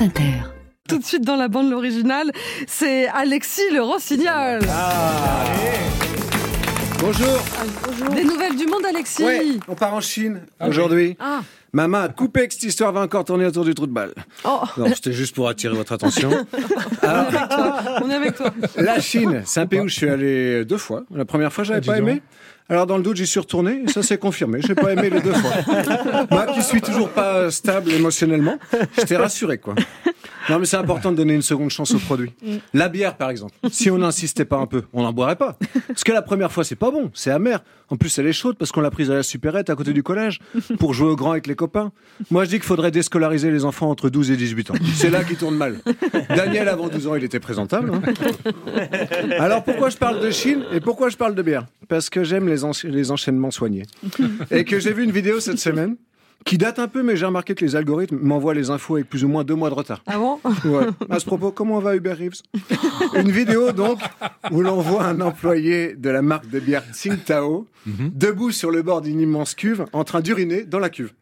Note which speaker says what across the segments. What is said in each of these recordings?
Speaker 1: France Inter.
Speaker 2: Tout de suite dans la bande l'original, c'est Alexis le Rossignol.
Speaker 3: Bonjour.
Speaker 2: Des nouvelles du monde, Alexis.
Speaker 3: Ouais, on part en Chine aujourd'hui.
Speaker 2: Ah.
Speaker 3: Maman a coupé que cette histoire va encore tourner autour du trou de balle.
Speaker 2: Oh,
Speaker 3: Non, c'était juste pour attirer votre attention.
Speaker 2: on est avec toi.
Speaker 3: La Chine, c'est un pays où je suis allé deux fois. La première fois, j'avais pas aimé. Alors dans le doute, j'y suis retourné et ça s'est confirmé. J'ai pas aimé les deux fois. Moi qui suis toujours pas stable émotionnellement, j'étais rassuré quoi. Non mais c'est important de donner une seconde chance au produit. La bière par exemple, si on n'insistait pas un peu, on n'en boirait pas. Parce que la première fois c'est pas bon, c'est amer. En plus elle est chaude parce qu'on l'a prise à la supérette à côté du collège pour jouer au grand avec les copains. Moi je dis qu'il faudrait déscolariser les enfants entre 12 et 18 ans. C'est là qu'ils tournent mal. Daniel avant 12 ans il était présentable. hein. Alors pourquoi je parle de Chine et pourquoi je parle de bière? Parce que j'aime les, encha- les enchaînements soignés. Et que j'ai vu une vidéo cette semaine qui date un peu, mais j'ai remarqué que les algorithmes m'envoient les infos avec plus ou moins deux mois de retard.
Speaker 2: Ah bon?
Speaker 3: Ouais. À ce propos, comment va Uber Reeves Une vidéo donc où l'on voit un employé de la marque de bière Tsingtao debout sur le bord d'une immense cuve en train d'uriner dans la cuve.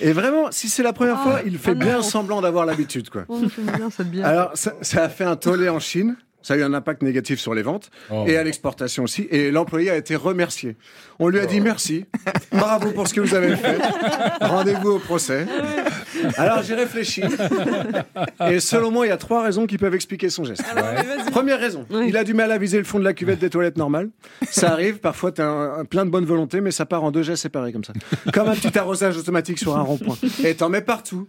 Speaker 3: Et vraiment, si c'est la première fois, il fait
Speaker 2: ah non.
Speaker 3: bien semblant d'avoir l'habitude, quoi.
Speaker 2: Oh, bien bière.
Speaker 3: Alors, ça, ça a fait un tollé en Chine. Ça a eu un impact négatif sur les ventes et à l'exportation aussi. Et l'employé a été remercié. On lui a dit merci, bravo pour ce que vous avez fait. Rendez-vous au procès. Alors j'ai réfléchi. Et selon moi, il y a trois raisons qui peuvent expliquer son geste. Première raison, il a du mal à viser le fond de la cuvette des toilettes normales. Ça arrive, parfois tu as plein de bonne volonté, mais ça part en deux gestes séparés comme ça. Comme un petit arrosage automatique sur un rond-point. Et t'en mets partout.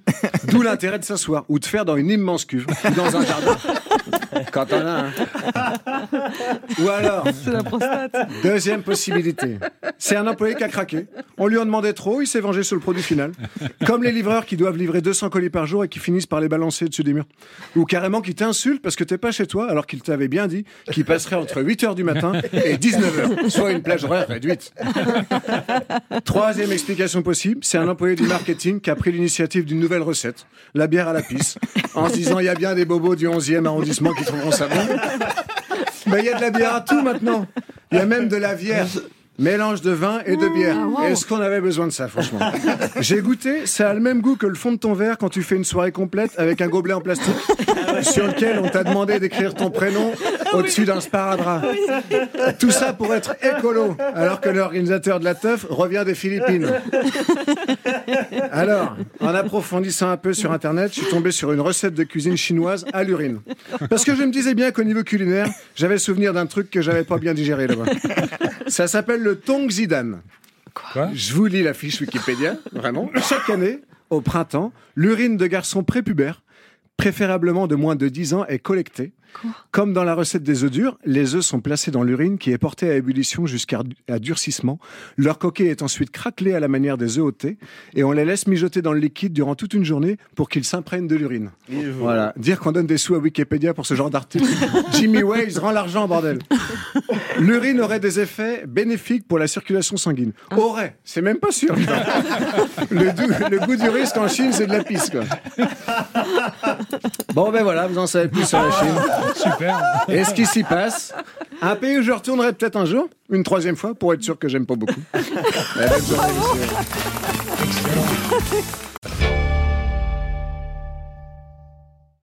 Speaker 3: D'où l'intérêt de s'asseoir ou de faire dans une immense cuve ou dans un jardin. Quand on a un. Ou alors,
Speaker 2: C'est la prostate.
Speaker 3: deuxième possibilité, c'est un employé qui a craqué. On lui en demandait trop, il s'est vengé sur le produit final. Comme les livreurs qui doivent livrer 200 colis par jour et qui finissent par les balancer dessus des murs. Ou carrément qui t'insultent parce que t'es pas chez toi alors qu'il t'avait bien dit qu'il passerait entre 8h du matin et 19h, soit une plage horaire réduite. Troisième explication possible, c'est un employé du marketing qui a pris l'initiative d'une nouvelle recette, la bière à la pisse, en se disant il y a bien des bobos du 11e arrondissement qui trouveront ça bon. Mais il y a de la bière à tout maintenant. Il y a même de la vierge. Mélange de vin et de bière. Est-ce qu'on avait besoin de ça, franchement? J'ai goûté, ça a le même goût que le fond de ton verre quand tu fais une soirée complète avec un gobelet en plastique sur lequel on t'a demandé d'écrire ton prénom au-dessus d'un sparadrap. Tout ça pour être écolo, alors que l'organisateur de la teuf revient des Philippines. Alors, en approfondissant un peu sur Internet, je suis tombé sur une recette de cuisine chinoise à l'urine. Parce que je me disais bien qu'au niveau culinaire, j'avais souvenir d'un truc que j'avais pas bien digéré là-bas. Ça s'appelle le Tong Zidan.
Speaker 4: Quoi?
Speaker 3: Je vous lis la fiche Wikipédia, vraiment. Chaque année, au printemps, l'urine de garçons prépubères, préférablement de moins de 10 ans, est collectée. Comme dans la recette des œufs durs, les œufs sont placés dans l'urine qui est portée à ébullition jusqu'à durcissement. Leur coquille est ensuite craquelée à la manière des œufs au thé et on les laisse mijoter dans le liquide durant toute une journée pour qu'ils s'imprègnent de l'urine. Voilà. Dire qu'on donne des sous à Wikipédia pour ce genre d'article. Jimmy Waze rend l'argent, bordel. L'urine aurait des effets bénéfiques pour la circulation sanguine. Aurait, c'est même pas sûr. le, le goût du risque en Chine, c'est de la pisse, quoi. Bon, ben voilà, vous en savez plus sur la Chine.
Speaker 4: Super.
Speaker 3: Et ce qui s'y passe. Un pays où je retournerai peut-être un jour, une troisième fois, pour être sûr que j'aime pas beaucoup. Eh en avez-